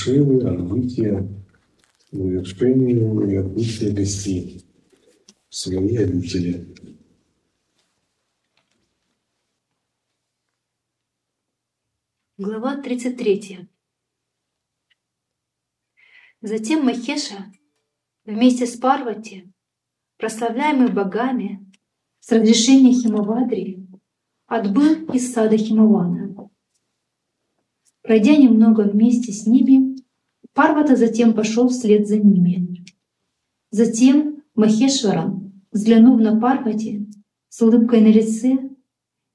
Шивы, отбытие, завершение и отбытие гостей в свои обители. Глава 33. Затем Махеша вместе с Парвати прославляемый богами, с разрешения Химавадри, отбыл из сада Химавана. Пройдя немного вместе с ними, Парвата затем пошел вслед за ними. Затем Махешварам, взглянув на Парвати, с улыбкой на лице,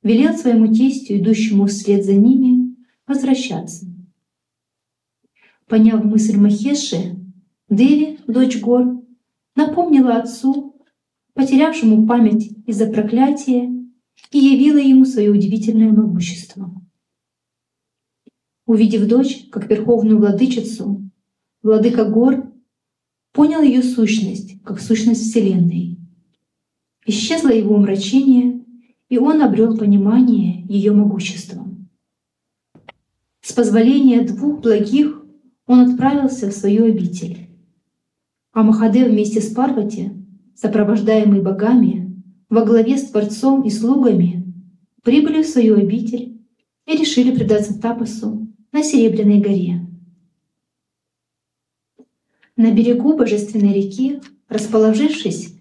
велел своему тестю, идущему вслед за ними, возвращаться. Поняв мысль Махеши, Деви, дочь гор, напомнила отцу потерявшему память из-за проклятия, и явила ему свое удивительное могущество. Увидев дочь как верховную владычицу, владыка гор понял ее сущность как сущность Вселенной. Исчезло его умрачение, и он обрел понимание ее могущества. С позволения двух благих он отправился в свою обитель. А Махадев вместе с Парвати сопровождаемый богами, во главе с Творцом и слугами, прибыли в свою обитель и решили предаться Тапасу на Серебряной горе. На берегу Божественной реки, расположившись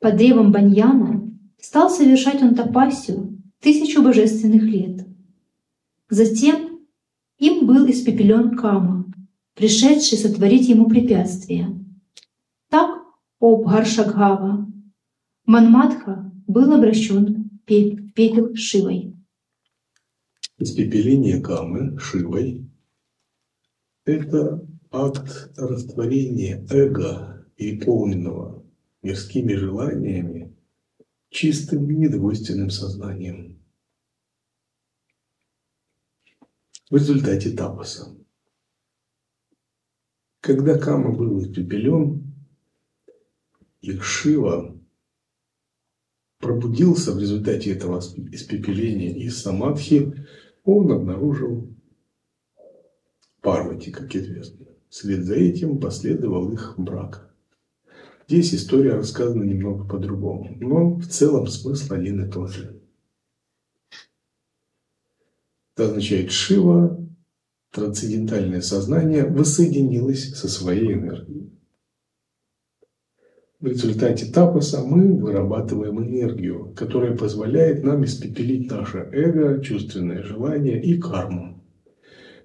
под древом Баньяна, стал совершать он тапасию тысячу божественных лет. Затем им был испепелен Кама, пришедший сотворить ему препятствия. Так о Бхаршагхава. Манмадха был обращен в пепел Шивой. Испепеление Камы Шивой – это акт растворения эго, переполненного мирскими желаниями, чистым недвойственным сознанием. В результате тапаса. Когда Кама был испепелен, и Шива пробудился в результате этого испепеления из Самадхи, он обнаружил Парвати, как известно. Вслед за этим последовал их брак. Здесь история рассказана немного по-другому, но в целом смысл один и тот же. Это означает Шива, трансцендентальное сознание, воссоединилось со своей энергией. В результате тапаса мы вырабатываем энергию, которая позволяет нам испепелить наше эго, чувственное желание и карму.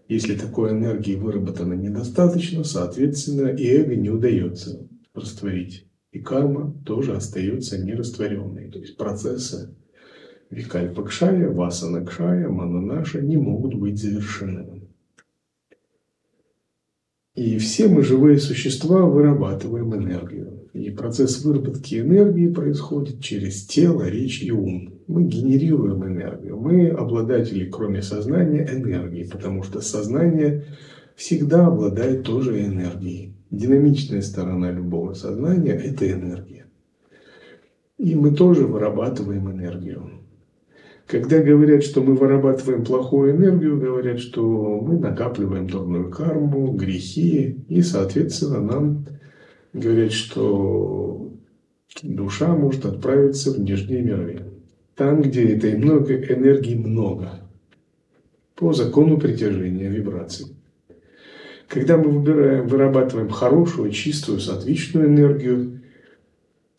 Если такой энергии выработано недостаточно, соответственно, и эго не удается растворить. И карма тоже остается нерастворенной. То есть процессы Викальпакшая, Васанакшая, Мананаша не могут быть завершены. И все мы, живые существа, вырабатываем энергию. И процесс выработки энергии происходит через тело, речь и ум. Мы генерируем энергию. Мы обладатели, кроме сознания, энергии, потому что сознание всегда обладает тоже энергией. Динамичная сторона любого сознания – это энергия. И мы тоже вырабатываем энергию. Когда говорят, что мы вырабатываем плохую энергию, говорят, что мы накапливаем дурную карму, грехи, и, соответственно, нам говорят, что душа может отправиться в нижние миры. Там, где этой много, энергии много. По закону притяжения вибраций. Когда мы выбираем, вырабатываем хорошую, чистую, сатвичную энергию,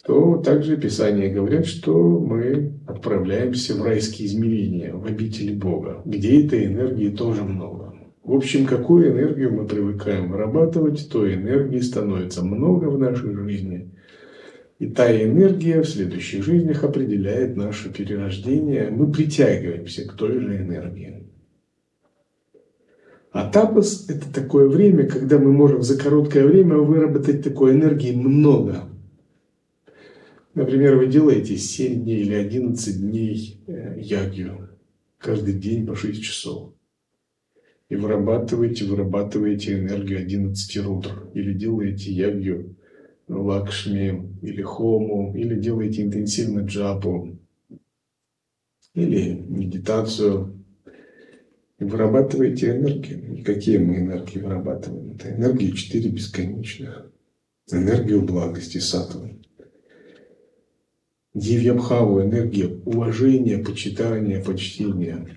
то также Писания говорят, что мы отправляемся в райские измерения, в обители Бога, где этой энергии тоже много. В общем, какую энергию мы привыкаем вырабатывать, той энергии становится много в нашей жизни. И та энергия в следующих жизнях определяет наше перерождение. Мы притягиваемся к той же энергии. А тапос – это такое время, когда мы можем за короткое время выработать такой энергии много. Например, вы делаете 7 дней или 11 дней э, ягью каждый день по 6 часов и вырабатываете, вырабатываете энергию 11 рудр или делаете ягью Лакшми или Хому, или делаете интенсивно джапу, или медитацию, и вырабатываете энергию. И какие мы энергии вырабатываем? Это энергии четыре бесконечных. Энергию благости сатвы. Дивьябхаву, энергию уважения, почитания, почтения.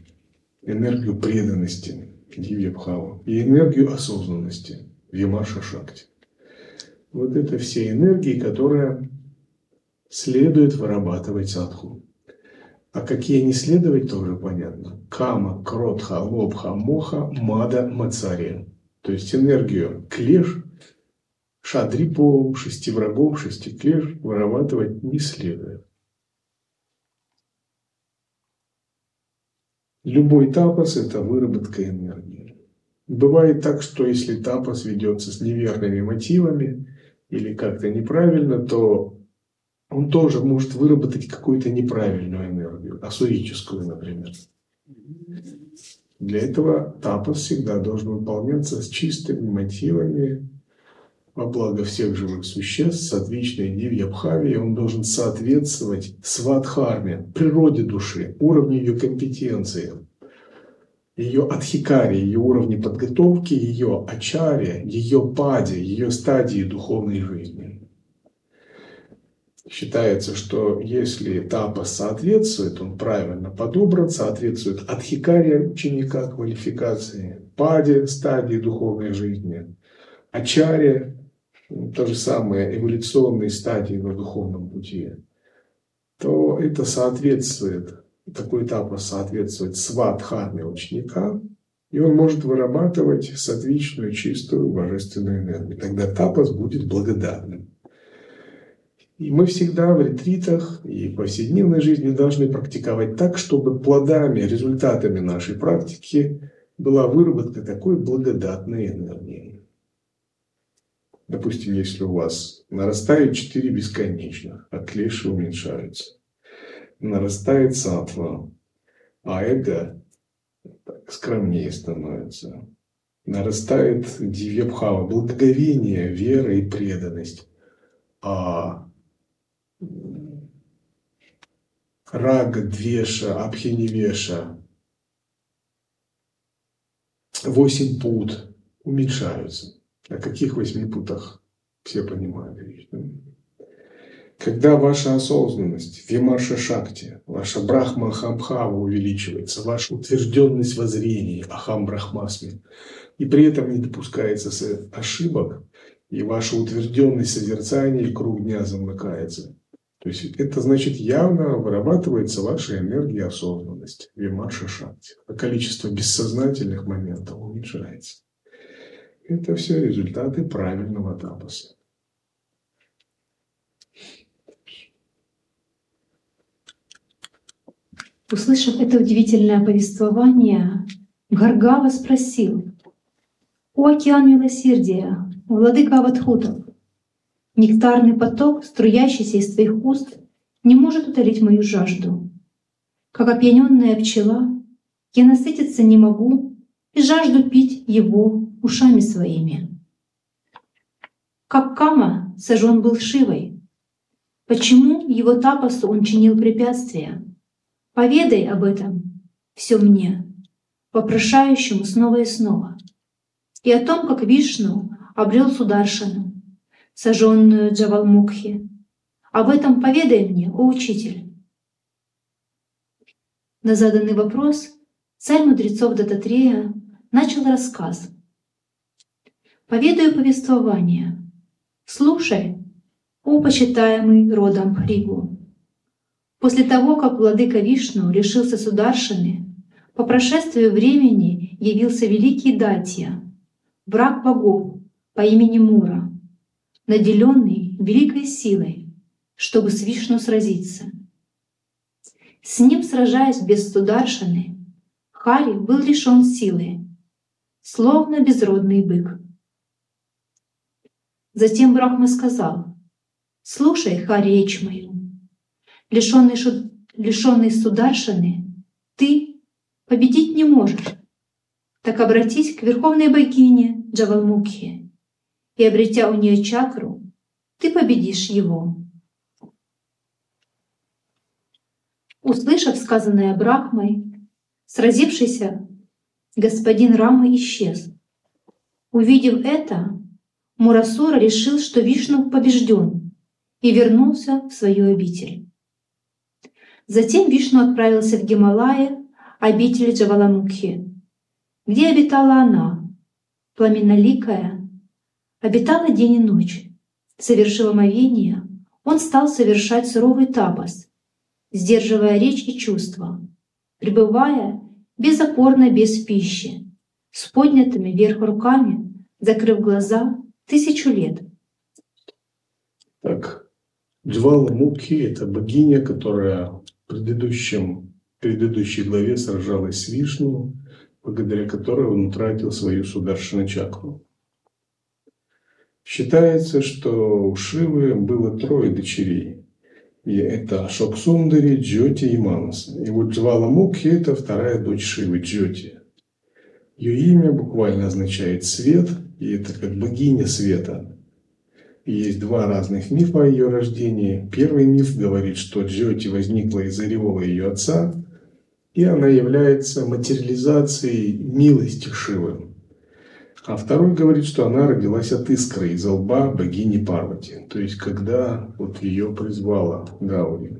Энергию преданности, Дивьябхаву. И энергию осознанности, Вимаша Шакти. Вот это все энергии, которые следует вырабатывать садху. А какие не следовать, тоже понятно. Кама, кротха, лобха, моха, мада, мацария. То есть энергию клеш, шадрипу, шести врагов, шести клеш вырабатывать не следует. Любой тапос – это выработка энергии. Бывает так, что если тапос ведется с неверными мотивами или как-то неправильно, то он тоже может выработать какую-то неправильную энергию, асурическую, например. Для этого тапос всегда должен выполняться с чистыми мотивами во благо всех живых существ, с отличной дивьябхави, он должен соответствовать свадхарме, природе души, уровню ее компетенции, ее адхикари, ее уровне подготовки, ее ачаре, ее паде, ее стадии духовной жизни. Считается, что если тапа соответствует, он правильно подобран, соответствует адхикария ученика квалификации, паде стадии духовной жизни, ачаре, то же самое, эволюционные стадии на духовном пути, то это соответствует, такой этап соответствует свадхарме ученика, и он может вырабатывать сатвичную, чистую, божественную энергию. Тогда тапас будет благодарным. И мы всегда в ретритах и в повседневной жизни должны практиковать так, чтобы плодами, результатами нашей практики была выработка такой благодатной энергии. Допустим, если у вас нарастает четыре бесконечных, а клеши уменьшаются. Нарастает сатва, а эго скромнее становится. Нарастает дивьябхава, благоговение, вера и преданность. А рага, двеша, абхиневеша, восемь пут уменьшаются. О каких восьми путах все понимают Когда ваша осознанность, вимаша шакти, ваша брахма ахамбхава увеличивается, ваша утвержденность воззрений, ахам брахмасми, и при этом не допускается ошибок, и ваша утвержденность созерцания и круг дня замыкается – то есть это значит явно вырабатывается ваша энергия осознанности, вимаша шакти. А количество бессознательных моментов уменьшается. Это все результаты правильного тапаса. Услышав это удивительное повествование, Гаргава спросил, «О океан милосердия, владыка Аватхутов, Нектарный поток, струящийся из твоих уст, не может утолить мою жажду. Как опьяненная пчела, я насытиться не могу и жажду пить его ушами своими. Как Кама сожжен был Шивой. Почему его тапосу он чинил препятствия? Поведай об этом все мне, вопрошающему снова и снова, и о том, как Вишну обрел Сударшану, сожженную Джавалмукхи. Об этом поведай мне, о учитель. На заданный вопрос царь мудрецов Дататрея начал рассказ. Поведаю повествование. Слушай, о почитаемый родом Хригу. После того, как владыка Вишну решился Сударшины, по прошествию времени явился великий Датья, враг богов по имени Мура наделенный великой силой, чтобы с Вишну сразиться. С ним, сражаясь без Сударшины, Хари был лишен силы, словно безродный бык. Затем Брахма сказал, «Слушай, Хари, речь мою, лишенный, шу... лишенный Сударшины, ты победить не можешь. Так обратись к верховной богине Джавалмукхе и, обретя у нее чакру, ты победишь его. Услышав сказанное Брахмой, сразившийся господин Рамы исчез. Увидев это, Мурасура решил, что Вишну побежден, и вернулся в свою обитель. Затем Вишну отправился в Гималая, обитель Джаваламукхи, где обитала она, пламенноликая, обитала день и ночь. Совершив омовение, он стал совершать суровый тапас, сдерживая речь и чувства, пребывая безопорно без пищи, с поднятыми вверх руками, закрыв глаза тысячу лет. Так, Джвала Мукхи – это богиня, которая в предыдущем, предыдущей главе сражалась с Вишну, благодаря которой он утратил свою сударшину чакру. Считается, что у Шивы было трое дочерей. И это Шоксундари, Джоти и Манас. И вот Джвала Мукхи – это вторая дочь Шивы, Джоти. Ее имя буквально означает «свет», и это как богиня света. И есть два разных мифа о ее рождении. Первый миф говорит, что Джоти возникла из ореола ее отца, и она является материализацией милости Шивы. А второй говорит, что она родилась от искры из лба богини Парвати. То есть, когда вот ее призвала Гаури.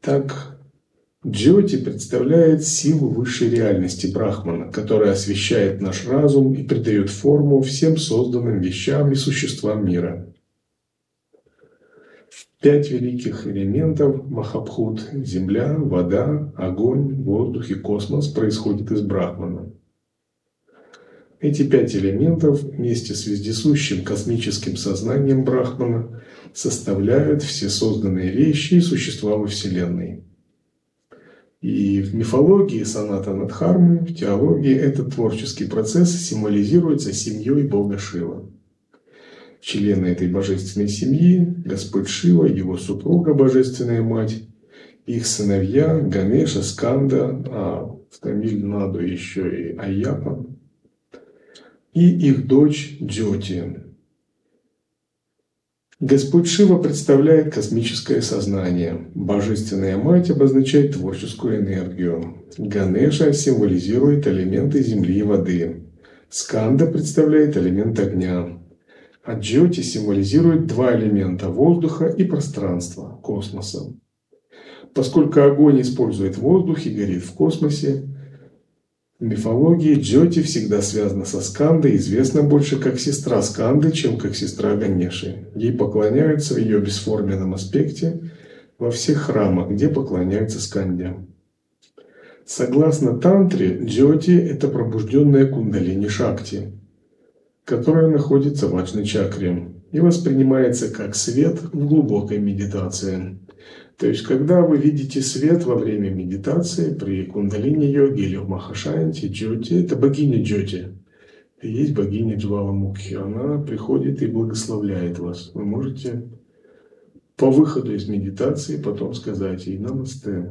Так, Джоти представляет силу высшей реальности Брахмана, которая освещает наш разум и придает форму всем созданным вещам и существам мира. Пять великих элементов Махабхут – земля, вода, огонь, воздух и космос – происходят из Брахмана. Эти пять элементов вместе с вездесущим космическим сознанием Брахмана составляют все созданные вещи и существа во Вселенной. И в мифологии Саната Надхармы, в теологии этот творческий процесс символизируется семьей Бога Шива. Члены этой божественной семьи – Господь Шива, его супруга Божественная Мать, их сыновья Ганеша, Сканда, а в Тамиль Наду еще и Айяпа, и их дочь Джоти. Господь Шива представляет космическое сознание. Божественная мать обозначает творческую энергию. Ганеша символизирует элементы земли и воды. Сканда представляет элемент огня. А Джоти символизирует два элемента – воздуха и пространства, космоса. Поскольку огонь использует воздух и горит в космосе, мифологии Джоти всегда связана со Скандой, известна больше как сестра Сканды, чем как сестра Ганеши. Ей поклоняются в ее бесформенном аспекте во всех храмах, где поклоняются Сканде. Согласно Тантре, Джоти – это пробужденная кундалини Шакти, которая находится в Аджна чакре и воспринимается как свет в глубокой медитации. То есть, когда вы видите свет во время медитации при кундалини-йоге или в Махашанте, Джоти, это богиня Джоти. Есть богиня Джвала Мукхи. Она приходит и благословляет вас. Вы можете по выходу из медитации потом сказать ей «Намасте».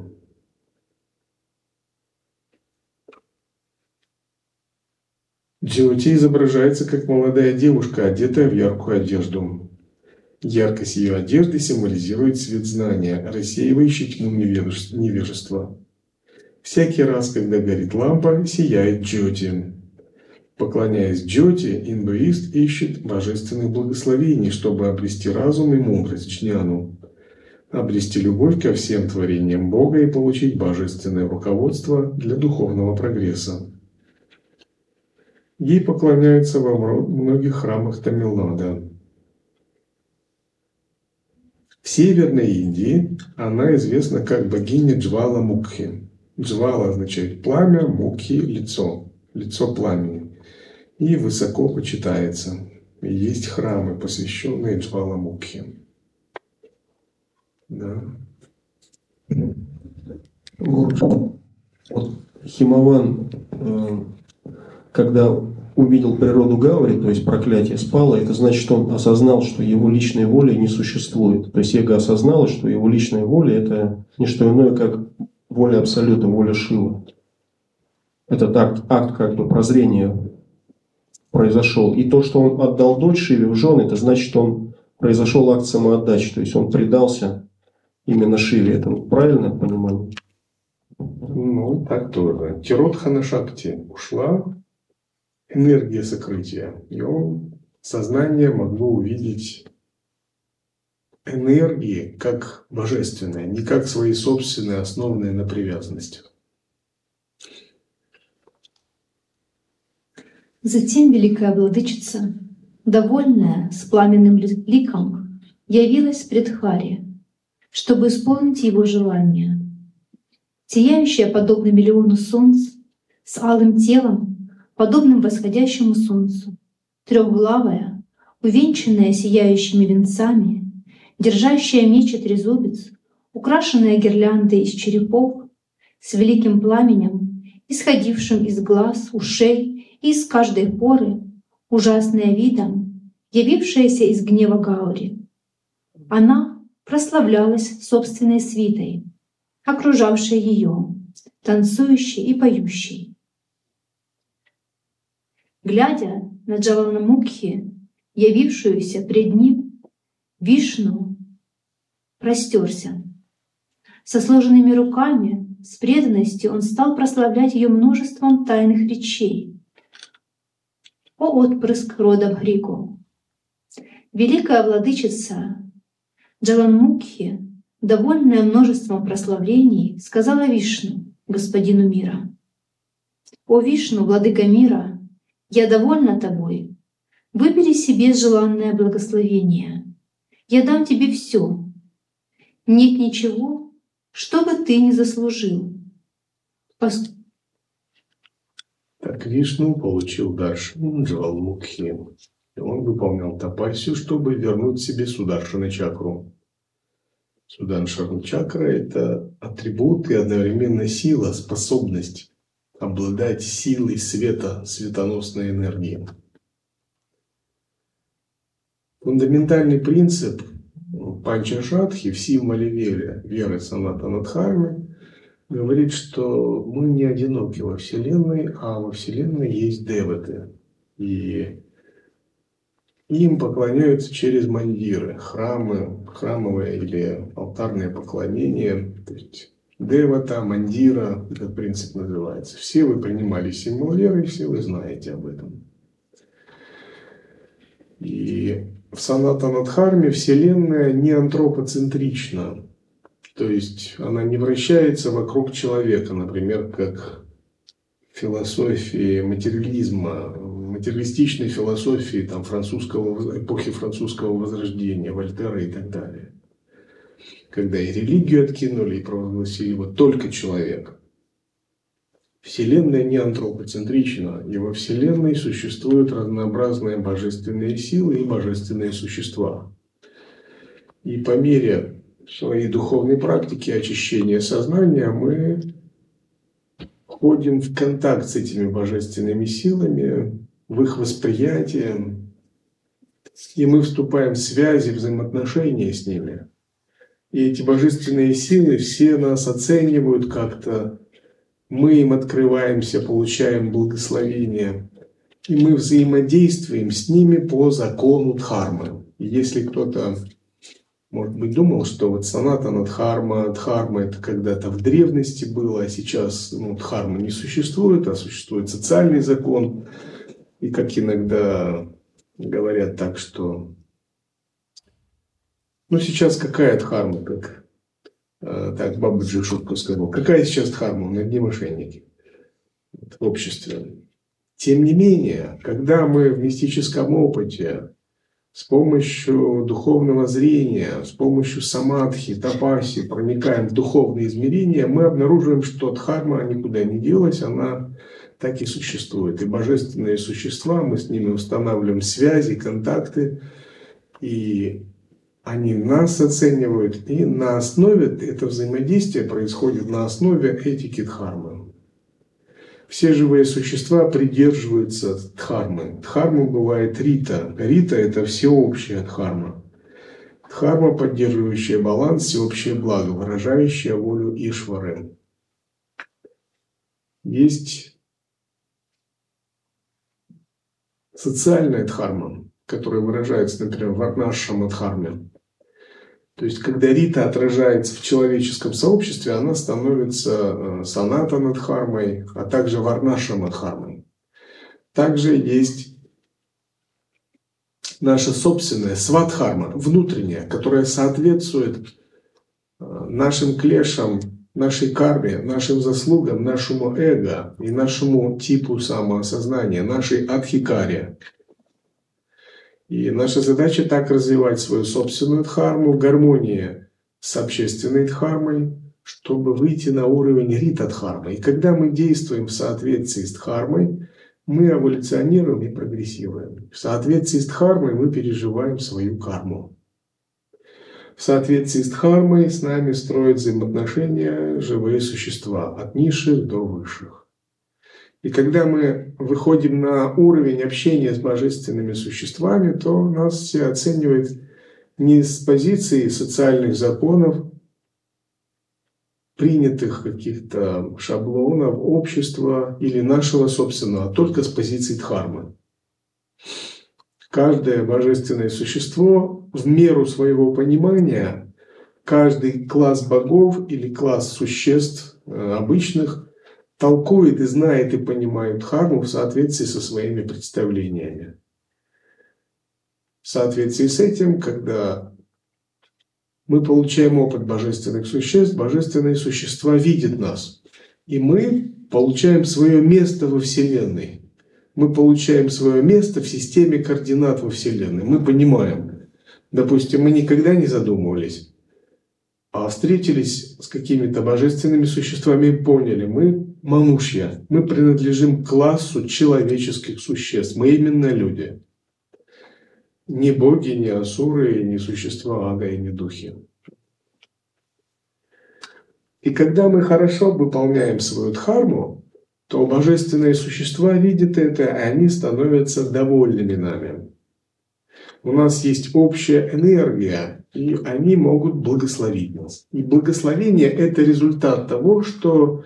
Джоти изображается как молодая девушка, одетая в яркую одежду. Яркость ее одежды символизирует свет знания, рассеивающий тьму невежества. Всякий раз, когда горит лампа, сияет Джоти. Поклоняясь Джоти, индуист ищет божественных благословений, чтобы обрести разум и мудрость Чняну, обрести любовь ко всем творениям Бога и получить божественное руководство для духовного прогресса. Ей поклоняются во многих храмах Тамилнада. В Северной Индии она известна как богиня Джвала Мукхи. Джвала означает пламя, Мукхи – лицо, лицо пламени. И высоко почитается. Есть храмы, посвященные Джвала Мукхи. Да. Вот Химован, э, когда увидел природу Гаури, то есть проклятие спало, это значит, что он осознал, что его личной воли не существует. То есть эго осознало, что его личная воля – это не что иное, как воля Абсолюта, воля Шива. Это акт, акт как бы прозрения произошел. И то, что он отдал дочь Шиве в жены, это значит, что он произошел акт самоотдачи. То есть он предался именно Шиве. Это правильное понимание? Ну, так тоже. Тиротхана Шакти ушла, энергия сокрытия. Он, сознание могло увидеть энергии как божественное, не как свои собственные, основанные на привязанностях. Затем великая владычица, довольная с пламенным ликом, явилась пред Хари, чтобы исполнить его желание. Сияющая подобно миллиону солнц, с алым телом, подобным восходящему солнцу, трехглавая, увенчанная сияющими венцами, держащая меч и трезубец, украшенная гирляндой из черепов, с великим пламенем, исходившим из глаз, ушей и из каждой поры, ужасная видом, явившаяся из гнева Гаури. Она прославлялась собственной свитой, окружавшей ее, танцующей и поющей. Глядя на Джаванамукхи, явившуюся пред ним, Вишну простерся. Со сложенными руками, с преданностью он стал прославлять ее множеством тайных речей. О отпрыск рода Бхрику! Великая владычица Джаланмукхи, довольная множеством прославлений, сказала Вишну, господину мира. «О Вишну, владыка мира, я довольна тобой. Выбери себе желанное благословение. Я дам тебе все, нет ничего, что бы ты не заслужил. Пос... Так Вишну получил Даршин Джавалмукхи. И он выполнял тапасию, чтобы вернуть себе Сударшина чакру. Сударшина чакра – это атрибут и одновременно сила, способность обладать силой света, светоносной энергии. Фундаментальный принцип Панчашатхи в символе веры, веры Санатанадхармы, говорит, что мы не одиноки во Вселенной, а во Вселенной есть деваты. И им поклоняются через мандиры, храмы, храмовое или алтарное поклонение. То есть девата, мандира, этот принцип называется. Все вы принимали символ веры, все вы знаете об этом. И в Санатанадхарме Вселенная не антропоцентрична. То есть она не вращается вокруг человека, например, как философии материализма, материалистичной философии там, французского, эпохи французского возрождения, Вольтера и так далее. Когда и религию откинули, и провозгласили вот только человек. Вселенная не антропоцентрична, и во Вселенной существуют разнообразные божественные силы и божественные существа. И по мере своей духовной практики очищения сознания мы входим в контакт с этими божественными силами, в их восприятие, и мы вступаем в связи, взаимоотношения с ними. И эти божественные силы все нас оценивают как-то, мы им открываемся, получаем благословение, и мы взаимодействуем с ними по закону Дхармы. И если кто-то, может быть, думал, что вот санатана Дхарма, Дхарма это когда-то в древности было, а сейчас ну, Дхарма не существует, а существует социальный закон. И как иногда говорят так, что ну сейчас какая Дхарма, как Э, так Бабаджи шутку сказал, какая сейчас дхарма, мы одни мошенники в обществе. Тем не менее, когда мы в мистическом опыте с помощью духовного зрения, с помощью самадхи, тапаси проникаем в духовные измерения, мы обнаруживаем, что дхарма никуда не делась, она так и существует. И божественные существа, мы с ними устанавливаем связи, контакты, и они нас оценивают, и на основе, это взаимодействие происходит на основе этики дхармы. Все живые существа придерживаются дхармы. Дхарма бывает рита. Рита – это всеобщая дхарма. Дхарма, поддерживающая баланс, всеобщее благо, выражающая волю Ишвары. Есть социальная дхарма, которая выражается, например, в Арнашам Дхарме. То есть, когда Рита отражается в человеческом сообществе, она становится э, санатана дхармой, а также варнашама дхармой. Также есть наша собственная свадхарма, внутренняя, которая соответствует э, нашим клешам, нашей карме, нашим заслугам, нашему эго и нашему типу самоосознания, нашей адхикаре. И наша задача так развивать свою собственную дхарму в гармонии с общественной дхармой, чтобы выйти на уровень рита дхармы. И когда мы действуем в соответствии с дхармой, мы эволюционируем и прогрессируем. В соответствии с дхармой мы переживаем свою карму. В соответствии с дхармой с нами строят взаимоотношения живые существа, от низших до высших. И когда мы выходим на уровень общения с божественными существами, то нас все оценивают не с позиции социальных законов, принятых каких-то шаблонов общества или нашего собственного, а только с позиции дхармы. Каждое божественное существо в меру своего понимания, каждый класс богов или класс существ э, обычных толкует и знает и понимает дхарму в соответствии со своими представлениями. В соответствии с этим, когда мы получаем опыт божественных существ, божественные существа видят нас. И мы получаем свое место во Вселенной. Мы получаем свое место в системе координат во Вселенной. Мы понимаем. Допустим, мы никогда не задумывались, а встретились с какими-то божественными существами и поняли, мы манушья, мы принадлежим классу человеческих существ, мы именно люди ни боги, ни асуры, ни существа ада и ни духи. И когда мы хорошо выполняем свою дхарму, то божественные существа видят это, и они становятся довольными нами. У нас есть общая энергия, и они могут благословить нас. И благословение – это результат того, что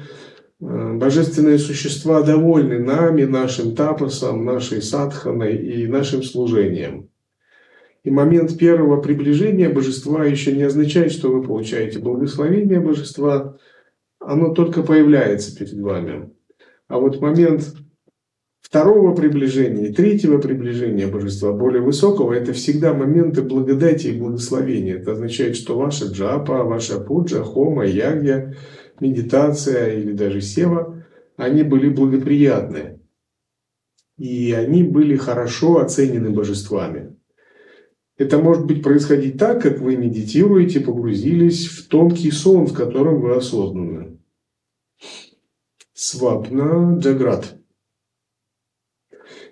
божественные существа довольны нами, нашим тапосом, нашей садханой и нашим служением. И момент первого приближения божества еще не означает, что вы получаете благословение божества. Оно только появляется перед вами. А вот момент второго приближения и третьего приближения божества, более высокого, это всегда моменты благодати и благословения. Это означает, что ваша джапа, ваша пуджа, хома, ягья, медитация или даже сева, они были благоприятны. И они были хорошо оценены божествами. Это может быть происходить так, как вы медитируете, погрузились в тонкий сон, в котором вы осознаны. Свапна Джаград.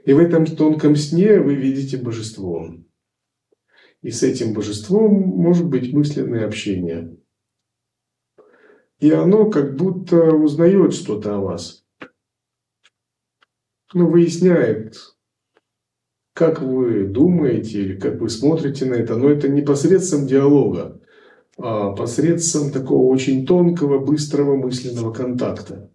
И в этом тонком сне вы видите божество. И с этим божеством может быть мысленное общение. И оно как будто узнает что-то о вас. Ну, выясняет, как вы думаете или как вы смотрите на это, но это не посредством диалога, а посредством такого очень тонкого, быстрого мысленного контакта.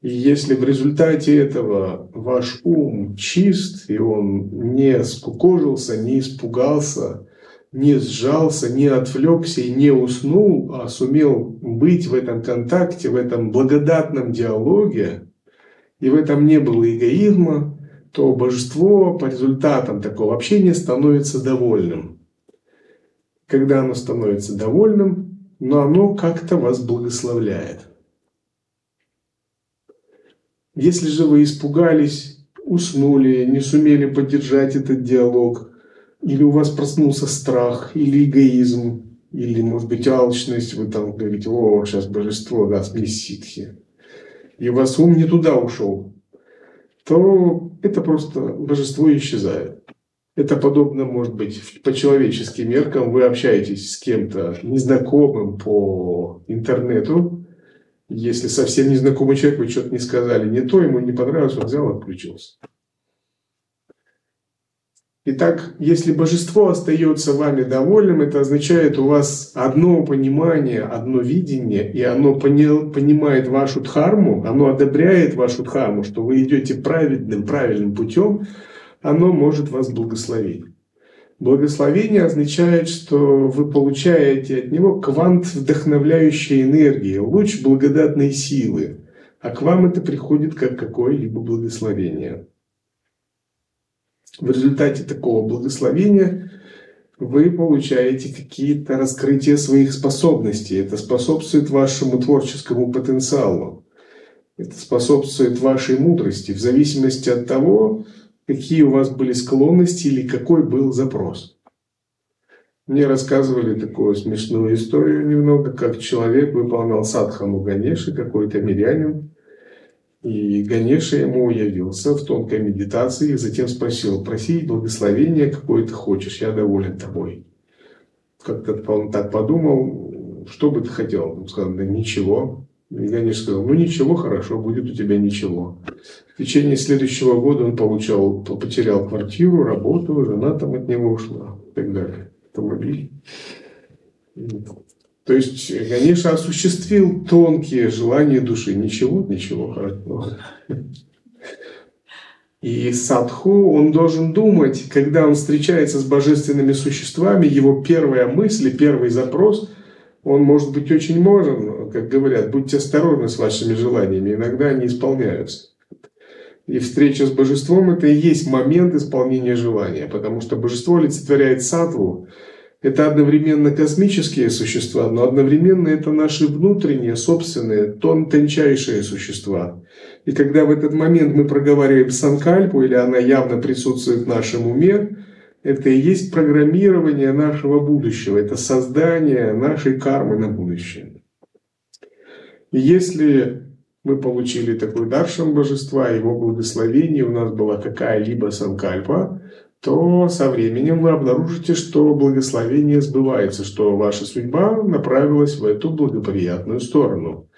И если в результате этого ваш ум чист, и он не скукожился, не испугался, не сжался, не отвлекся и не уснул, а сумел быть в этом контакте, в этом благодатном диалоге, и в этом не было эгоизма, то божество по результатам такого общения становится довольным. Когда оно становится довольным, но оно как-то вас благословляет. Если же вы испугались, уснули, не сумели поддержать этот диалог, или у вас проснулся страх, или эгоизм, или, может быть, алчность, вы там говорите, о, сейчас божество даст мне ситхи, и у вас ум не туда ушел, то это просто божество исчезает. Это подобно, может быть, по человеческим меркам. Вы общаетесь с кем-то незнакомым по интернету. Если совсем незнакомый человек, вы что-то не сказали не то, ему не понравилось, он взял и отключился. Итак, если божество остается вами довольным, это означает у вас одно понимание, одно видение, и оно понимает вашу дхарму, оно одобряет вашу дхарму, что вы идете праведным, правильным путем, оно может вас благословить. Благословение означает, что вы получаете от него квант вдохновляющей энергии, луч благодатной силы, а к вам это приходит как какое-либо благословение. В результате такого благословения вы получаете какие-то раскрытия своих способностей. Это способствует вашему творческому потенциалу. Это способствует вашей мудрости в зависимости от того, какие у вас были склонности или какой был запрос. Мне рассказывали такую смешную историю немного, как человек выполнял садхану Ганеши, какой-то мирянин, и Ганеша ему явился в тонкой медитации, и затем спросил, проси благословения, какое ты хочешь, я доволен тобой. Как-то он так подумал, что бы ты хотел? Он сказал, да ничего. И Ганеш сказал, ну ничего, хорошо, будет у тебя ничего. В течение следующего года он получал, потерял квартиру, работу, жена там от него ушла и так далее. Автомобиль. То есть Ганеша осуществил тонкие желания души. Ничего, ничего хорошего. И садху, он должен думать, когда он встречается с божественными существами, его первая мысль, первый запрос, он может быть очень можен, как говорят, будьте осторожны с вашими желаниями, иногда они исполняются. И встреча с божеством – это и есть момент исполнения желания, потому что божество олицетворяет сатву, это одновременно космические существа, но одновременно это наши внутренние, собственные, тон тончайшие существа. И когда в этот момент мы проговариваем санкальпу, или она явно присутствует в нашем уме, это и есть программирование нашего будущего, это создание нашей кармы на будущее. И если мы получили такой даршан божества, его благословение, у нас была какая-либо санкальпа, то со временем вы обнаружите, что благословение сбывается, что ваша судьба направилась в эту благоприятную сторону.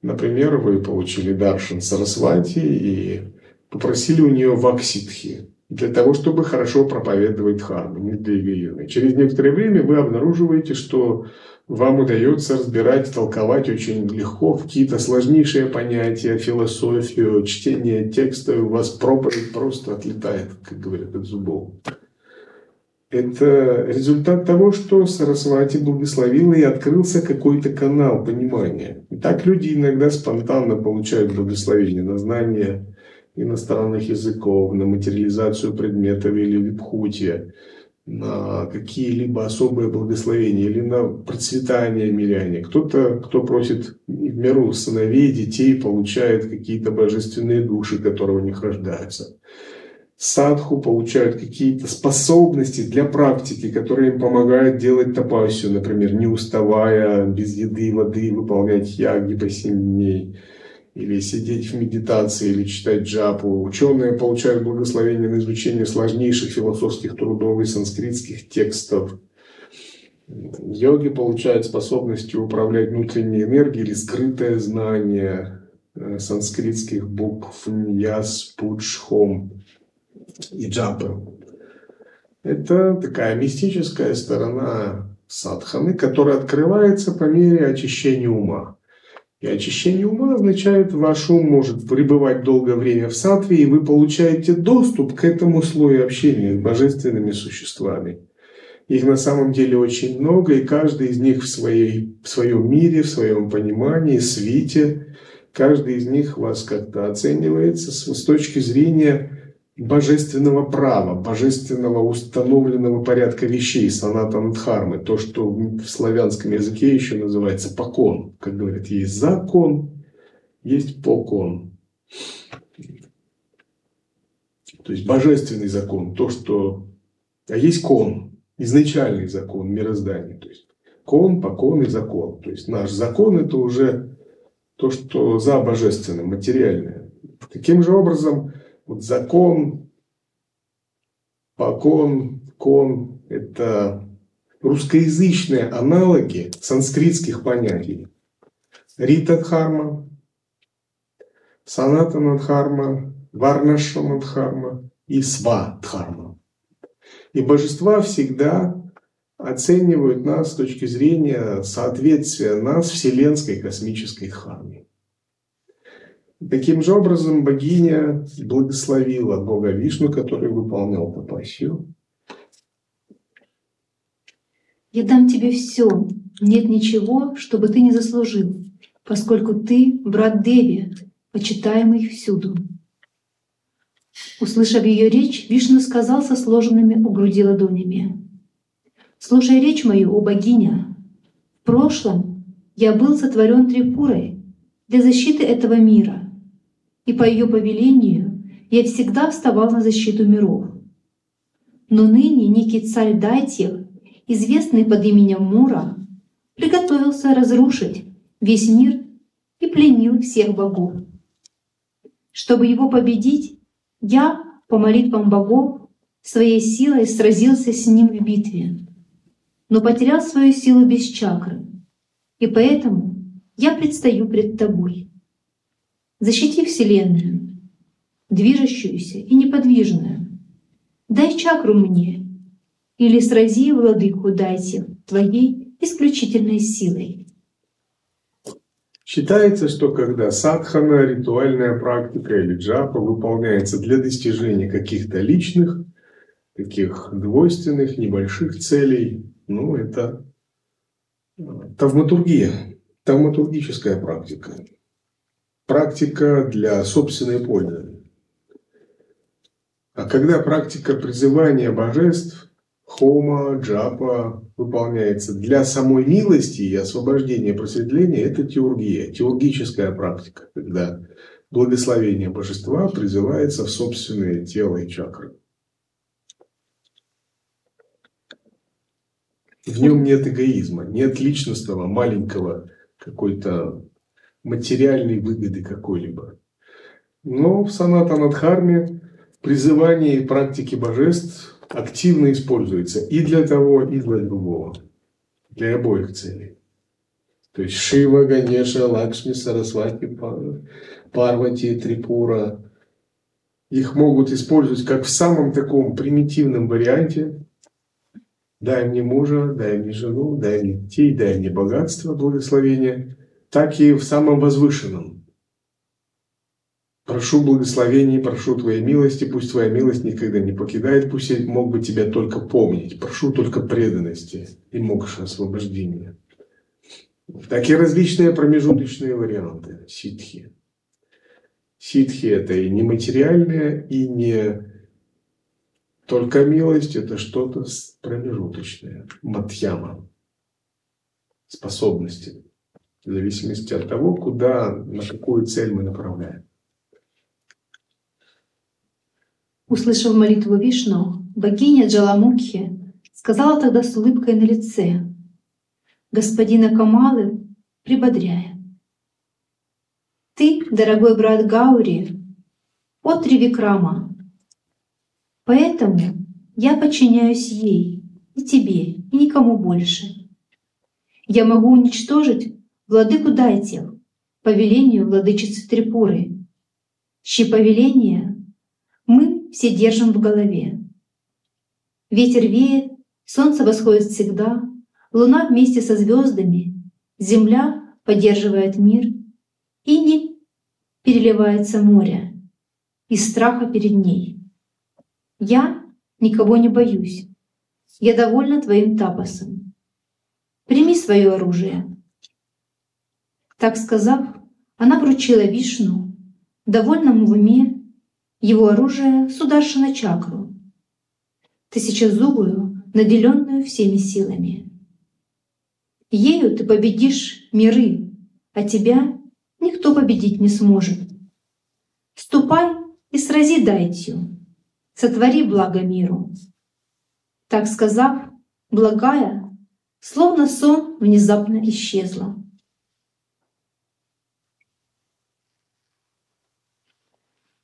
Например, вы получили даршан Сарасвати и попросили у нее вакситхи для того, чтобы хорошо проповедовать дхарму, не для гиены. Через некоторое время вы обнаруживаете, что вам удается разбирать, толковать очень легко какие-то сложнейшие понятия, философию, чтение текста, у вас проповедь просто отлетает, как говорят, от зубов. Это результат того, что Сарасвати благословила и открылся какой-то канал понимания. И так люди иногда спонтанно получают благословение на знание иностранных языков, на материализацию предметов или випхутия на какие-либо особые благословения или на процветание миряне. Кто-то, кто просит в миру сыновей, детей, получает какие-то божественные души, которые у них рождаются. Садху получают какие-то способности для практики, которые им помогают делать тапасию, например, не уставая, без еды и воды, выполнять яги по 7 дней – или сидеть в медитации, или читать джапу. Ученые получают благословение на изучение сложнейших философских трудов и санскритских текстов. Йоги получают способность управлять внутренней энергией или скрытое знание э, санскритских букв Ньяс, Пудж, Хом и Джапы. Это такая мистическая сторона садханы, которая открывается по мере очищения ума. И очищение ума означает, ваш ум может пребывать долгое время в сатве, и вы получаете доступ к этому слою общения с божественными существами. Их на самом деле очень много, и каждый из них в, своей, в своем мире, в своем понимании, свите, каждый из них вас как-то оценивается с, с точки зрения божественного права, божественного установленного порядка вещей, санатан дхармы, то, что в славянском языке еще называется покон. Как говорят, есть закон, есть покон. То есть божественный закон, то, что... А есть кон, изначальный закон мироздания. То есть кон, покон и закон. То есть наш закон это уже то, что за божественным, материальное. Таким же образом, вот закон, покон, кон – это русскоязычные аналоги санскритских понятий. Рита-дхарма, Санатана-дхарма, Варнаша-дхарма и Сва-дхарма. И божества всегда оценивают нас с точки зрения соответствия нас вселенской космической дхарме. Таким же образом богиня благословила Бога Вишну, который выполнял тапасию. «Я дам тебе все, нет ничего, чтобы ты не заслужил, поскольку ты брат Деви, почитаемый всюду». Услышав ее речь, Вишну сказал со сложенными у груди ладонями. «Слушай речь мою, о богиня! В прошлом я был сотворен Трипурой для защиты этого мира, и по ее повелению я всегда вставал на защиту миров. Но ныне некий царь Дайтьев, известный под именем Мура, приготовился разрушить весь мир и пленил всех богов. Чтобы его победить, я, по молитвам богов, своей силой сразился с ним в битве, но потерял свою силу без чакры, и поэтому я предстаю пред тобой. Защити Вселенную, движущуюся и неподвижную. Дай чакру мне, или срази владыку дайте твоей исключительной силой. Считается, что когда садхана, ритуальная практика или джапа выполняется для достижения каких-то личных, таких двойственных, небольших целей, ну, это э, тавматургия, тавматургическая практика практика для собственной пользы. А когда практика призывания божеств, хома, джапа, выполняется для самой милости и освобождения просветления, это теургия, теургическая практика, когда благословение божества призывается в собственное тело и чакры. В нем нет эгоизма, нет личностного, маленького какой-то материальной выгоды какой-либо. Но в санатанадхарме призывание и практики божеств активно используется и для того, и для другого, для обоих целей. То есть Шива, Ганеша, Лакшми, Сарасвати, Парвати, Трипура. Их могут использовать как в самом таком примитивном варианте. Дай мне мужа, дай мне жену, дай мне детей, дай мне богатство, благословение так и в самом возвышенном. Прошу благословений, прошу Твоей милости, пусть Твоя милость никогда не покидает, пусть я мог бы Тебя только помнить, прошу только преданности и мокша освобождения. Так и различные промежуточные варианты ситхи. Ситхи – это и не материальное, и не только милость, это что-то промежуточное, матьяма, способности в зависимости от того, куда, на какую цель мы направляем. Услышав молитву Вишну, богиня Джаламукхи сказала тогда с улыбкой на лице, господина Камалы прибодряя. Ты, дорогой брат Гаури, от Тривикрама, поэтому я подчиняюсь ей, и тебе, и никому больше. Я могу уничтожить владыку дайте по велению владычицы Трипуры, чьи повеления мы все держим в голове. Ветер веет, солнце восходит всегда, луна вместе со звездами, земля поддерживает мир, и не переливается море из страха перед ней. Я никого не боюсь. Я довольна твоим тапосом. Прими свое оружие так сказав, она вручила Вишну, довольному в уме, его оружие Сударшина чакру, тысячезубую, наделенную всеми силами. Ею ты победишь миры, а тебя никто победить не сможет. Ступай и срази дайтью, сотвори благо миру. Так сказав, благая, словно сон, внезапно исчезла.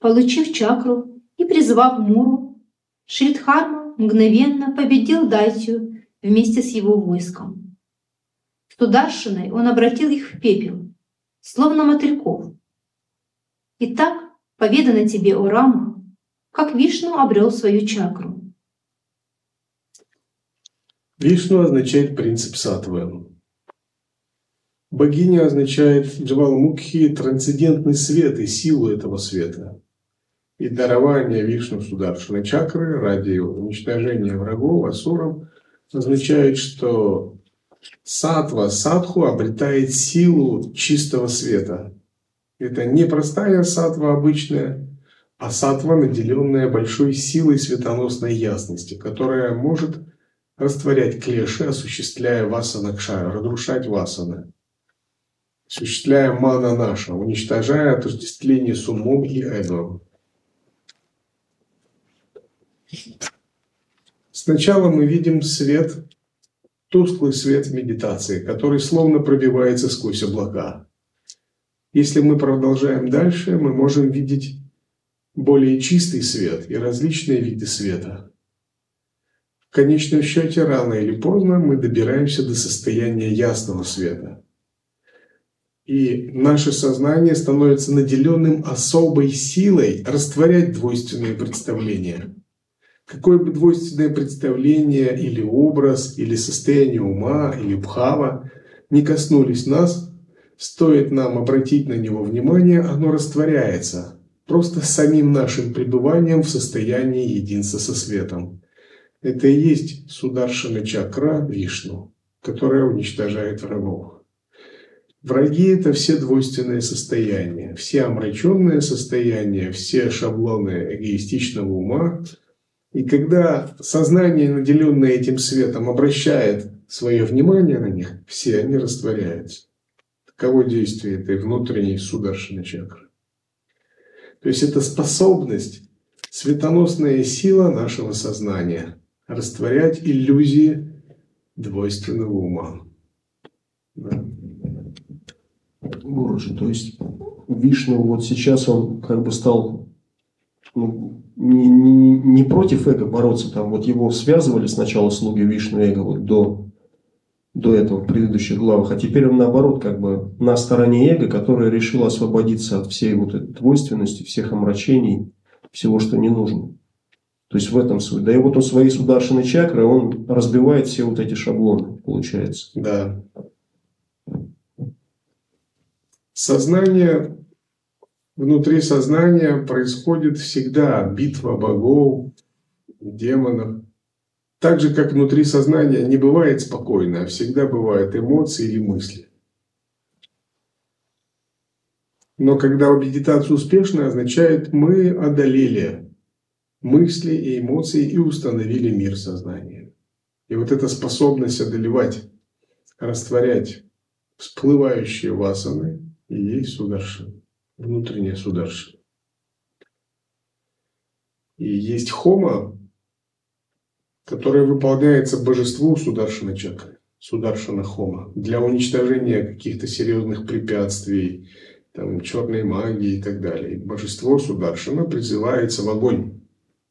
Получив чакру и призвав Муру, Шридхарма мгновенно победил Дайтью вместе с его войском. Сударшиной он обратил их в пепел, словно мотыльков. Итак, поведано тебе, о Рама, как Вишну обрел свою чакру. Вишну означает принцип сатвы. Богиня означает Джавалмукхи – трансцендентный свет и силу этого света. И дарование Вишну Сударшина чакры ради уничтожения врагов, асуров, означает, что сатва, садху обретает силу чистого света. Это не простая сатва обычная, а сатва, наделенная большой силой светоносной ясности, которая может растворять клеши, осуществляя васана кшара, разрушать васаны осуществляя мана наша, уничтожая отождествление с умом и эго. Сначала мы видим свет, тусклый свет медитации, который словно пробивается сквозь облака. Если мы продолжаем дальше, мы можем видеть более чистый свет и различные виды света. В конечном счете, рано или поздно мы добираемся до состояния ясного света – и наше сознание становится наделенным особой силой растворять двойственные представления. Какое бы двойственное представление или образ, или состояние ума, или бхава не коснулись нас, стоит нам обратить на него внимание, оно растворяется просто самим нашим пребыванием в состоянии единства со светом. Это и есть Сударшина чакра Вишну, которая уничтожает врагов. Враги – это все двойственные состояния, все омраченные состояния, все шаблоны эгоистичного ума. И когда сознание, наделенное этим светом, обращает свое внимание на них, все они растворяются. Таково действие этой внутренней сударшины чакры. То есть это способность, светоносная сила нашего сознания растворять иллюзии двойственного ума. Да. То есть Вишну вот сейчас он как бы стал ну, не, не, не против эго бороться, там вот его связывали сначала слуги Вишну эго вот до, до этого в предыдущих главах, а теперь он наоборот как бы на стороне эго, которое решило освободиться от всей вот этой двойственности, всех омрачений, всего, что не нужно. То есть в этом суть. Да и вот он своей сударшиной чакры, он разбивает все вот эти шаблоны, получается. Да. Сознание, внутри сознания происходит всегда битва богов, демонов. Так же, как внутри сознания не бывает спокойно, а всегда бывают эмоции или мысли. Но когда медитация успешная, означает, мы одолели мысли и эмоции и установили мир сознания. И вот эта способность одолевать, растворять всплывающие васаны, и есть сударшина, внутренняя сударшина. И есть хома, которая выполняется божеству сударшина чакры, сударшина хома, для уничтожения каких-то серьезных препятствий, там, черной магии и так далее. Божество сударшина призывается в огонь.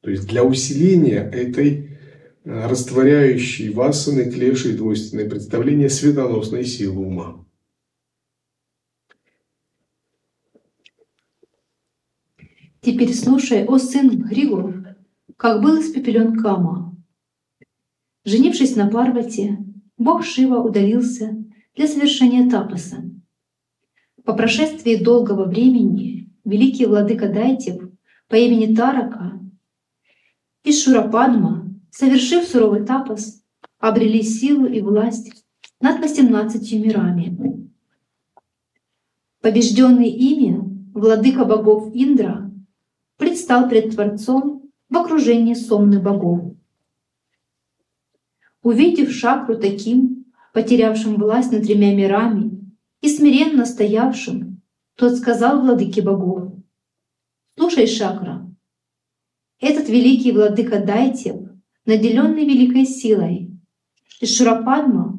То есть для усиления этой э, растворяющей васаны, клеши и двойственное представление светоносной силы ума. Теперь слушай, о сын Григор, как был испепелен Кама. Женившись на Парвате, бог Шива удалился для совершения тапаса. По прошествии долгого времени великий владыка Дайтев по имени Тарака и Шурападма, совершив суровый тапас, обрели силу и власть над восемнадцатью мирами. Побежденный ими владыка богов Индра предстал пред Творцом в окружении сонных богов. Увидев Шакру таким, потерявшим власть над тремя мирами и смиренно стоявшим, тот сказал владыке богов, «Слушай, Шакра, этот великий владыка Дайтев, наделенный великой силой, и Шурападма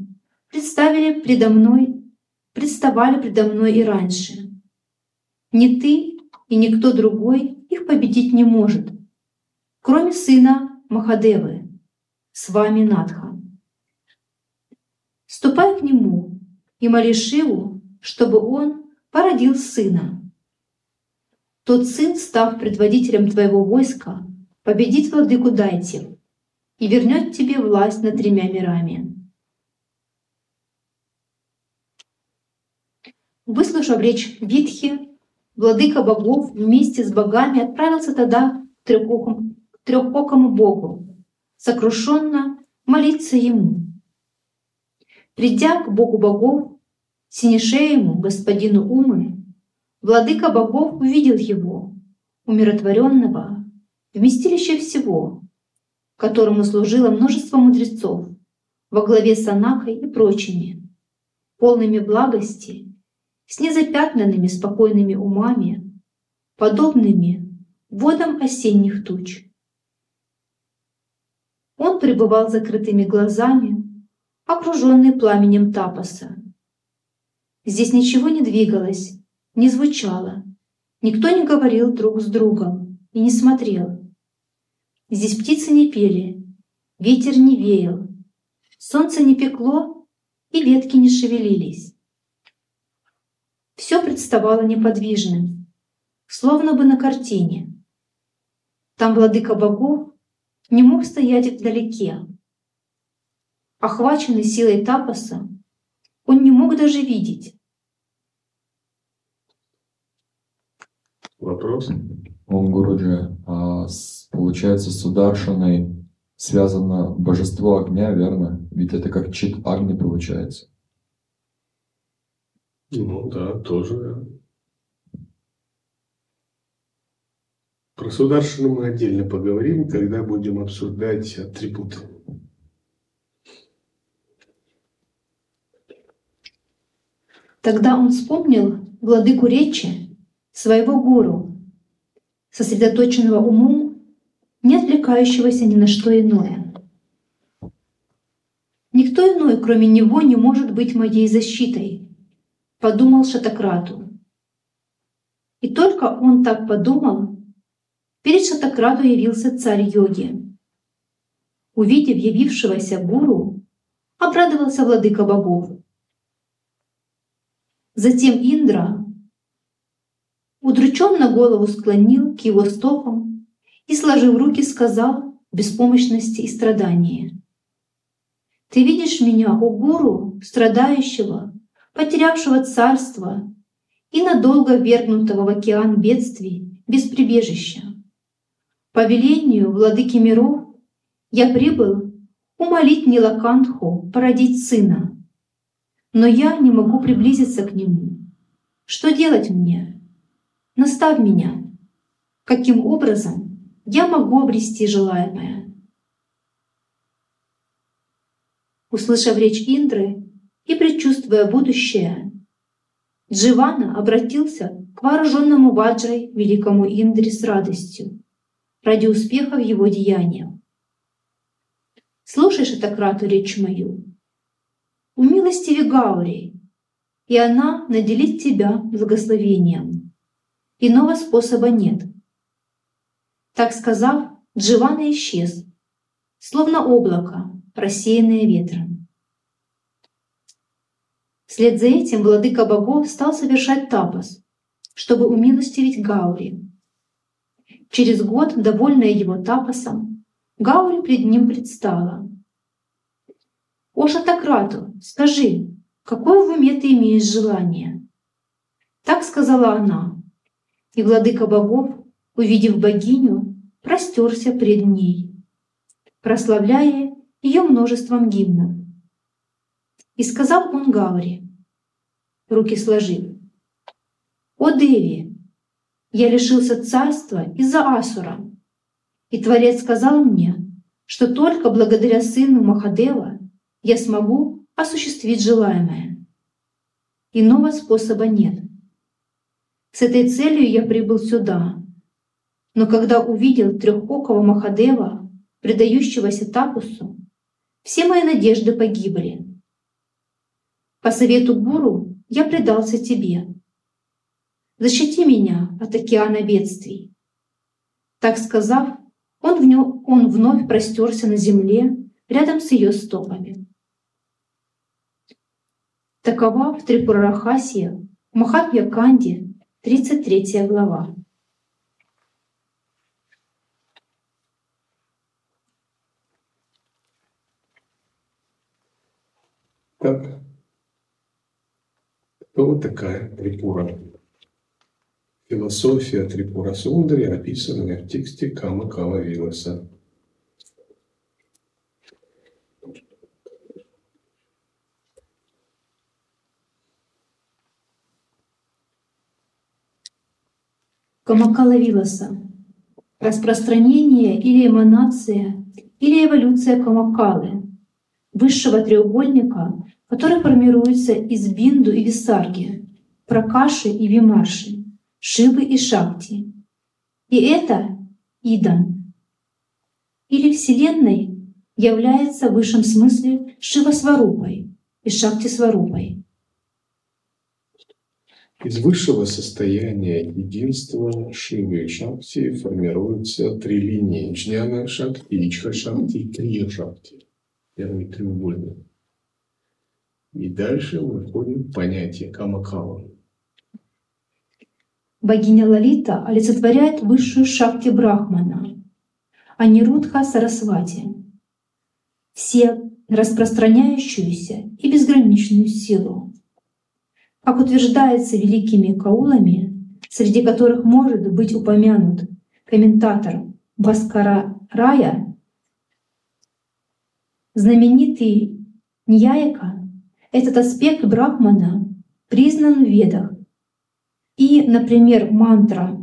представили предо мной, представали предо мной и раньше. Не ты и никто другой их победить не может, кроме сына Махадевы, с вами Надха. Ступай к нему и моли Шиву, чтобы он породил сына. Тот сын, став предводителем твоего войска, победит владыку Дайте и вернет тебе власть над тремя мирами. Выслушав речь Витхи, владыка богов вместе с богами отправился тогда к трехокому, к трехокому богу, сокрушенно молиться ему. Придя к богу богов, синешеему господину Умы, владыка богов увидел его, умиротворенного, вместилище всего, которому служило множество мудрецов во главе с Анахой и прочими, полными благости с незапятнанными спокойными умами, подобными водам осенних туч. Он пребывал закрытыми глазами, окруженный пламенем тапоса. Здесь ничего не двигалось, не звучало, никто не говорил друг с другом и не смотрел. Здесь птицы не пели, ветер не веял, солнце не пекло и ветки не шевелились. Все представало неподвижным, словно бы на картине. Там владыка богов не мог стоять вдалеке. Охваченный силой тапоса, он не мог даже видеть. Вопрос? Ом Гуруджи, а с, получается, с Ударшиной связано божество огня, верно? Ведь это как чит Агни получается. Ну да, тоже. Про Сударшину мы отдельно поговорим, когда будем обсуждать атрибуты. Тогда он вспомнил владыку речи, своего гуру, сосредоточенного умом, не отвлекающегося ни на что иное. Никто иной, кроме него, не может быть моей защитой, подумал Шатакрату. И только он так подумал, перед Шатакрату явился царь йоги. Увидев явившегося гуру, обрадовался владыка богов. Затем Индра удрученно голову склонил к его стопам и, сложив руки, сказал беспомощности и страдании. «Ты видишь меня, о гуру, страдающего потерявшего царство и надолго вергнутого в океан бедствий без прибежища. По велению владыки миров я прибыл умолить Нилакантху породить сына, но я не могу приблизиться к нему. Что делать мне? Наставь меня. Каким образом я могу обрести желаемое? Услышав речь Индры, и предчувствуя будущее, Дживана обратился к вооруженному Ваджрой великому Индре с радостью ради успеха в его деяниях. Слушай, Шатакрату, речь мою. Умилостиви Гаури, и она наделит тебя благословением. Иного способа нет. Так сказав, Дживана исчез, словно облако, рассеянное ветром. Вслед за этим владыка богов стал совершать тапос, чтобы умилостивить Гаури. Через год, довольная его тапосом, Гаури пред ним предстала. «О Шатакрату, скажи, какое в уме ты имеешь желание?» Так сказала она, и владыка богов, увидев богиню, простерся пред ней, прославляя ее множеством гимнов. И сказал он Гаури, руки сложив, «О Деви, я лишился царства из-за Асура, и Творец сказал мне, что только благодаря сыну Махадева я смогу осуществить желаемое. Иного способа нет. С этой целью я прибыл сюда, но когда увидел трехокого Махадева, предающегося Тапусу, все мои надежды погибли. По совету гуру я предался тебе. Защити меня от океана бедствий. Так сказав, он, в нем, он вновь простерся на земле рядом с ее стопами. Такова в Трипурарахасия Махатья Канди, 33 глава. Так, кто такая Трипура? Философия Трипура Сундари, описанная в тексте Кама Кама Виласа. Камакала Виласа. Распространение или эманация, или эволюция Камакалы, высшего треугольника, который формируется из Бинду и Висарги, Пракаши и Вимаши, Шивы и Шакти. И это Идан. Или Вселенной является в высшем смысле Шива Сварупой и Шакти Сварупой. Из высшего состояния единства Шивы и Шакти формируются три линии – Джняна Шакти, Ичха Шакти и Крия Шакти. Первый треугольник. И дальше мы входим в понятие Камакала. Богиня Лалита олицетворяет высшую шакти Брахмана, а Нирудха Сарасвати – все распространяющуюся и безграничную силу. Как утверждается великими каулами, среди которых может быть упомянут комментатор Баскара Рая, знаменитый Ньяйка, этот аспект Брахмана признан в Ведах. И, например, мантра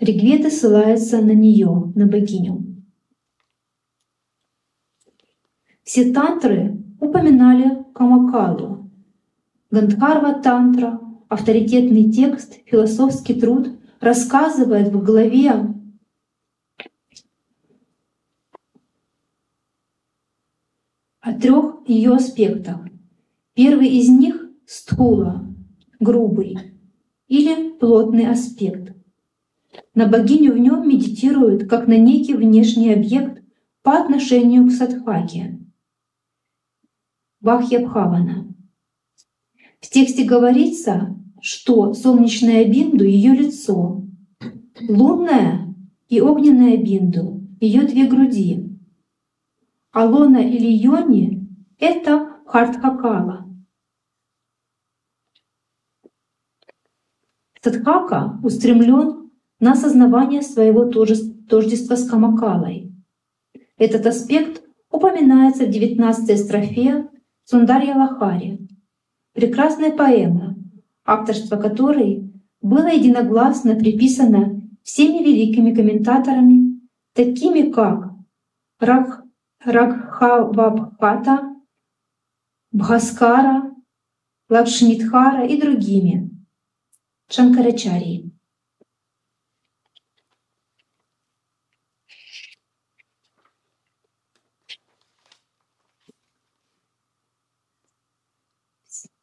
Ригведа ссылается на нее, на богиню. Все тантры упоминали Камакалу. Гандхарва тантра, авторитетный текст, философский труд, рассказывает в главе о трех ее аспектах. Первый из них — стхула, грубый или плотный аспект. На богиню в нем медитируют как на некий внешний объект по отношению к садхаке. Бахьябхавана. В тексте говорится, что солнечная бинду — ее лицо, лунная и огненная бинду — ее две груди, а лона или йони — это хартхакала. Садхака устремлен на осознавание своего тождества с Камакалой. Этот аспект упоминается в 19 строфе Сундарья Лахари, прекрасная поэма, авторство которой было единогласно приписано всеми великими комментаторами, такими как Рах, Рагхавабхата, Бхаскара, Лакшмидхара и другими, Шанкарачарии.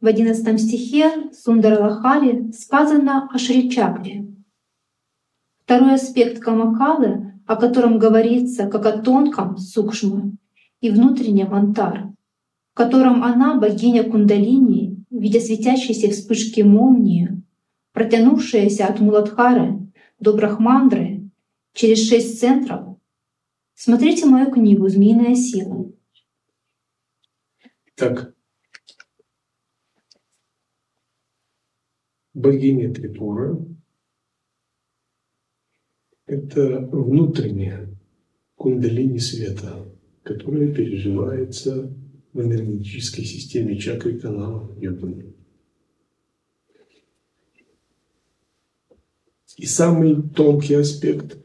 В одиннадцатом стихе Сундаралахари сказано о Шричакре. Второй аспект Камакалы, о котором говорится как о тонком сукшма и внутреннем антар, в котором она, богиня Кундалини, в виде светящейся вспышки молнии, протянувшаяся от Муладхары до Брахмандры через шесть центров. Смотрите мою книгу «Змеиная сила». Так, богиня Трипура – это внутренняя кундалини света, которая переживается в энергетической системе чакры канала йоганы. И самый тонкий аспект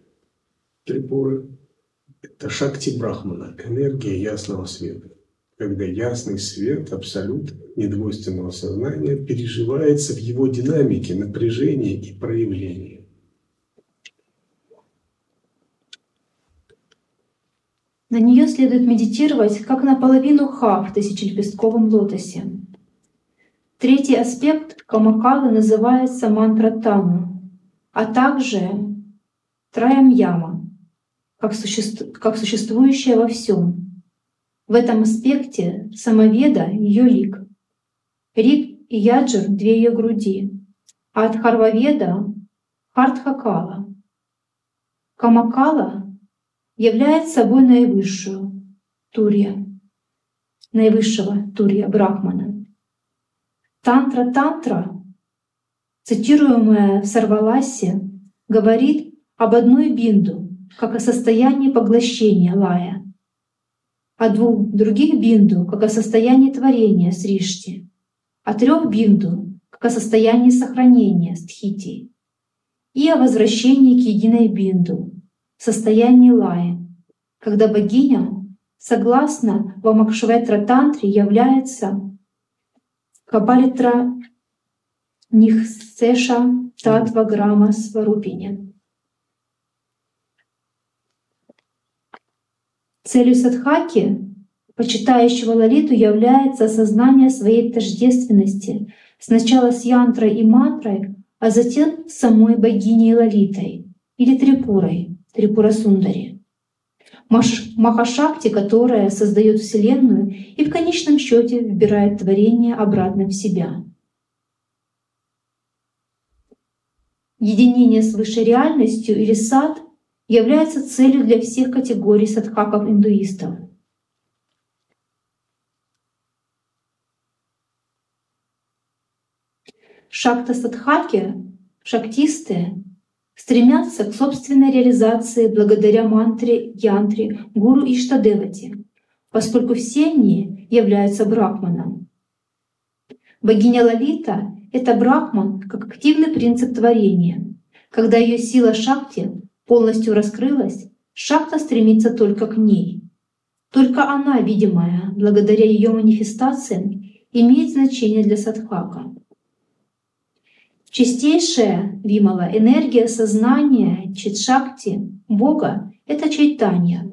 Трипуры – это шакти Брахмана, энергия ясного света когда ясный свет, абсолют недвойственного сознания переживается в его динамике, напряжении и проявлении. На нее следует медитировать, как на половину ха в тысячелепестковом лотосе. Третий аспект Камакалы называется мантра Тану, а также Траямьяма, как, суще... как существующая во всем. В этом аспекте самоведа — ее лик. Рик и Яджир — две ее груди, а от Харваведа — Хартхакала. Камакала является собой наивысшую Турья, наивысшего Турья Брахмана. Тантра-тантра, цитируемая в Сарваласе, говорит об одной бинду, как о состоянии поглощения лая, о двух других бинду, как о состоянии творения сришти, о трех бинду, как о состоянии сохранения стхити, и о возвращении к единой бинду, состоянии лая, когда богиня, согласно Вамакшветра Тантре, является Кабалитра Нихсеша Татва Грама Сварупине. Целью садхаки, почитающего Лалиту, является осознание своей тождественности сначала с янтрой и мантрой, а затем с самой богиней Лалитой или Трипурой, Трипура Сундари. Махашакти, которая создает Вселенную и в конечном счете вбирает творение обратно в себя. Единение с высшей реальностью или сад является целью для всех категорий садхаков-индуистов. Шакта-садхаки, шактисты, стремятся к собственной реализации благодаря мантре янтре гуру Иштадевати, поскольку все они являются брахманом. Богиня Лалита — это брахман как активный принцип творения. Когда ее сила шакти полностью раскрылась, шакта стремится только к ней. Только она, видимая, благодаря ее манифестациям, имеет значение для садхака. Чистейшая Вимала, энергия сознания Читшакти, Бога — это чайтанья.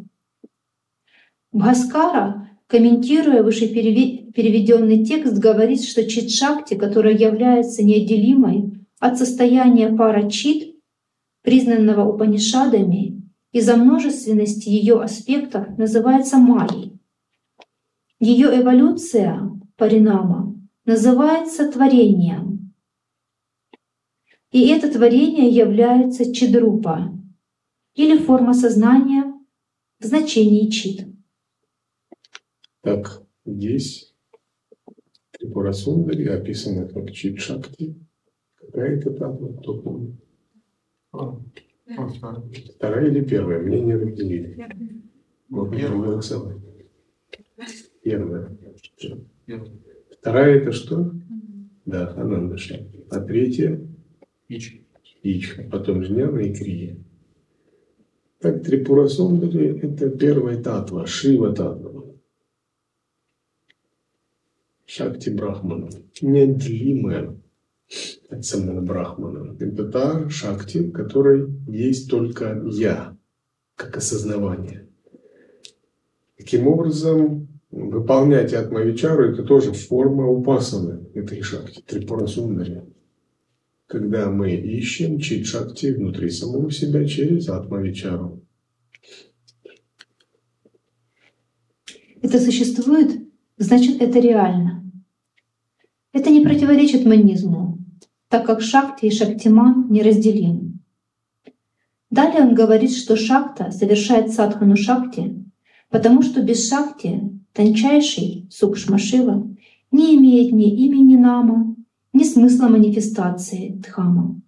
Бхаскара, комментируя вышепереведенный текст, говорит, что Читшакти, которая является неотделимой от состояния пара Чит, признанного Упанишадами, из-за множественности ее аспектов называется Майей. Ее эволюция, паринама, называется творением, и это творение является чидрупа или форма сознания в значении чит. Так, здесь Трипура Сундари описана как чит шакти. Какая это татва, кто помнит? А, Вторая или первая? Мне не разделили. Первая. Первая. Вторая это что? Да, Ананда Шакти. А третья? Ич. Ич. Потом и Крия. Так Трипура это первая татва, Шива татва. Шакти Брахмана. Неотделимая от самого Брахмана. Это та Шакти, в которой есть только Я, как осознавание. Таким образом, выполнять Атмавичару – это тоже форма упасаны этой Шакти, Трипура когда мы ищем чит-шакти внутри самого себя через атмавичару. Это существует, значит это реально. Это не противоречит манизму, так как шакти и шактиман неразделимы. Далее он говорит, что шакта совершает садхану шакти, потому что без шакти тончайший сукшмашива не имеет ни имени нама, ни смысла манифестации Дхама.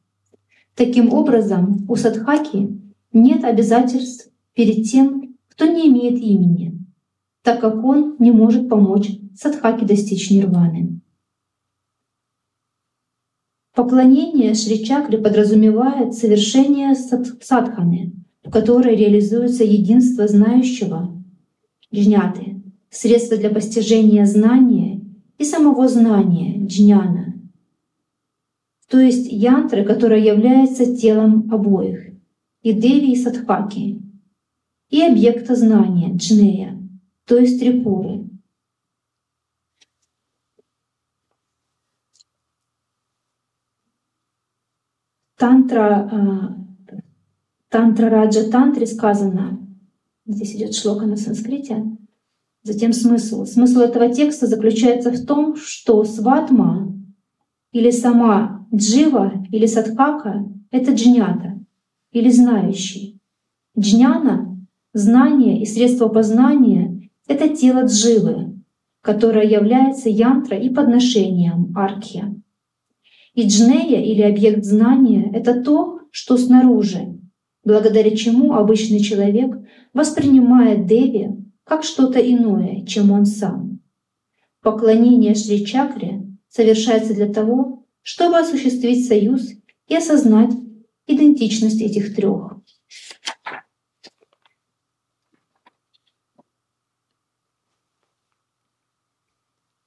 Таким образом, у садхаки нет обязательств перед тем, кто не имеет имени, так как он не может помочь садхаке достичь нирваны. Поклонение Шри-чакре подразумевает совершение садханы, в которой реализуется единство знающего, джняты, средство для постижения знания и самого знания, джняна, то есть янтры, которая является телом обоих, и Деви и Садхаки, и объекта знания, Джнея, то есть Трипуры. Тантра, а, тантра Раджа Тантре сказано, здесь идет шлока на санскрите, затем смысл. Смысл этого текста заключается в том, что сватма или сама Джива или Садхака — это джнята или знающий. Джняна Знание и средство познания — это тело дживы, которое является янтра и подношением архи. И джнея или объект знания — это то, что снаружи, благодаря чему обычный человек воспринимает Деви как что-то иное, чем он сам. Поклонение Шри Чакре совершается для того, чтобы осуществить союз и осознать идентичность этих трех.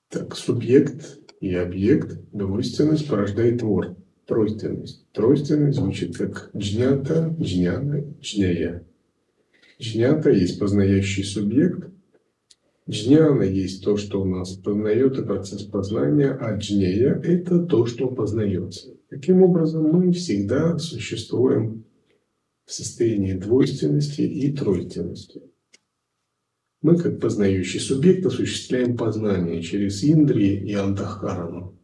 Так, субъект и объект, двойственность порождает твор, тройственность. Тройственность звучит как джнята, джняна, джняя. Джнята есть познающий субъект, джняна есть то, что у нас познает и процесс познания, а джнея – это то, что познается. Таким образом, мы всегда существуем в состоянии двойственности и тройственности. Мы, как познающий субъект, осуществляем познание через Индри и Антахарану.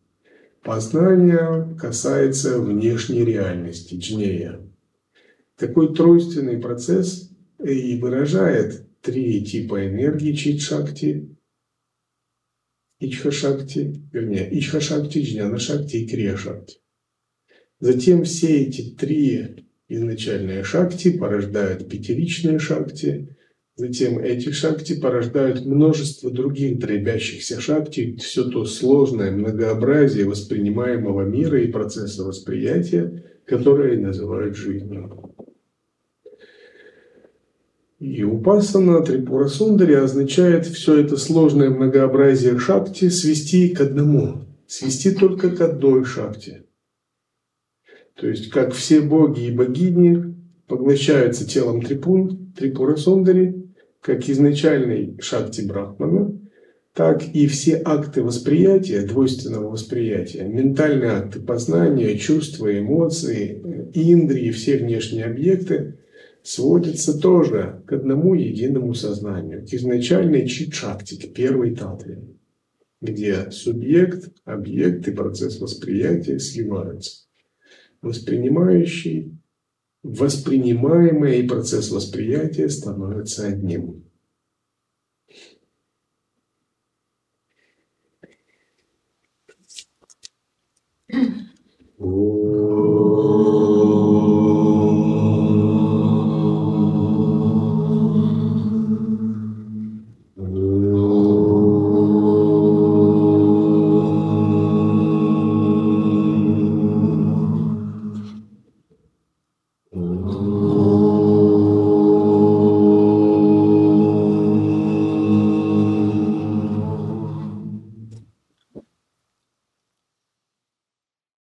Познание касается внешней реальности, джнея. Такой тройственный процесс и выражает три типа энергии чит-шакти, ичха-шакти, вернее, ичха-шакти, джняна-шакти и крия-шакти. Затем все эти три изначальные шакти порождают пятеричные шакти, затем эти шакти порождают множество других дробящихся шакти, все то сложное многообразие воспринимаемого мира и процесса восприятия, которое называют жизнью. И упасана Трипура Сундари означает все это сложное многообразие шакти свести к одному, свести только к одной шакти. То есть, как все боги и богини поглощаются телом Трипун, Трипура Сундари, как изначальный шакти Брахмана, так и все акты восприятия, двойственного восприятия, ментальные акты познания, чувства, эмоции, индрии, все внешние объекты – сводится тоже к одному единому сознанию, к изначальной чит-шакти, к первой татве, где субъект, объект и процесс восприятия сливаются. Воспринимающий, воспринимаемое и процесс восприятия становятся одним. О.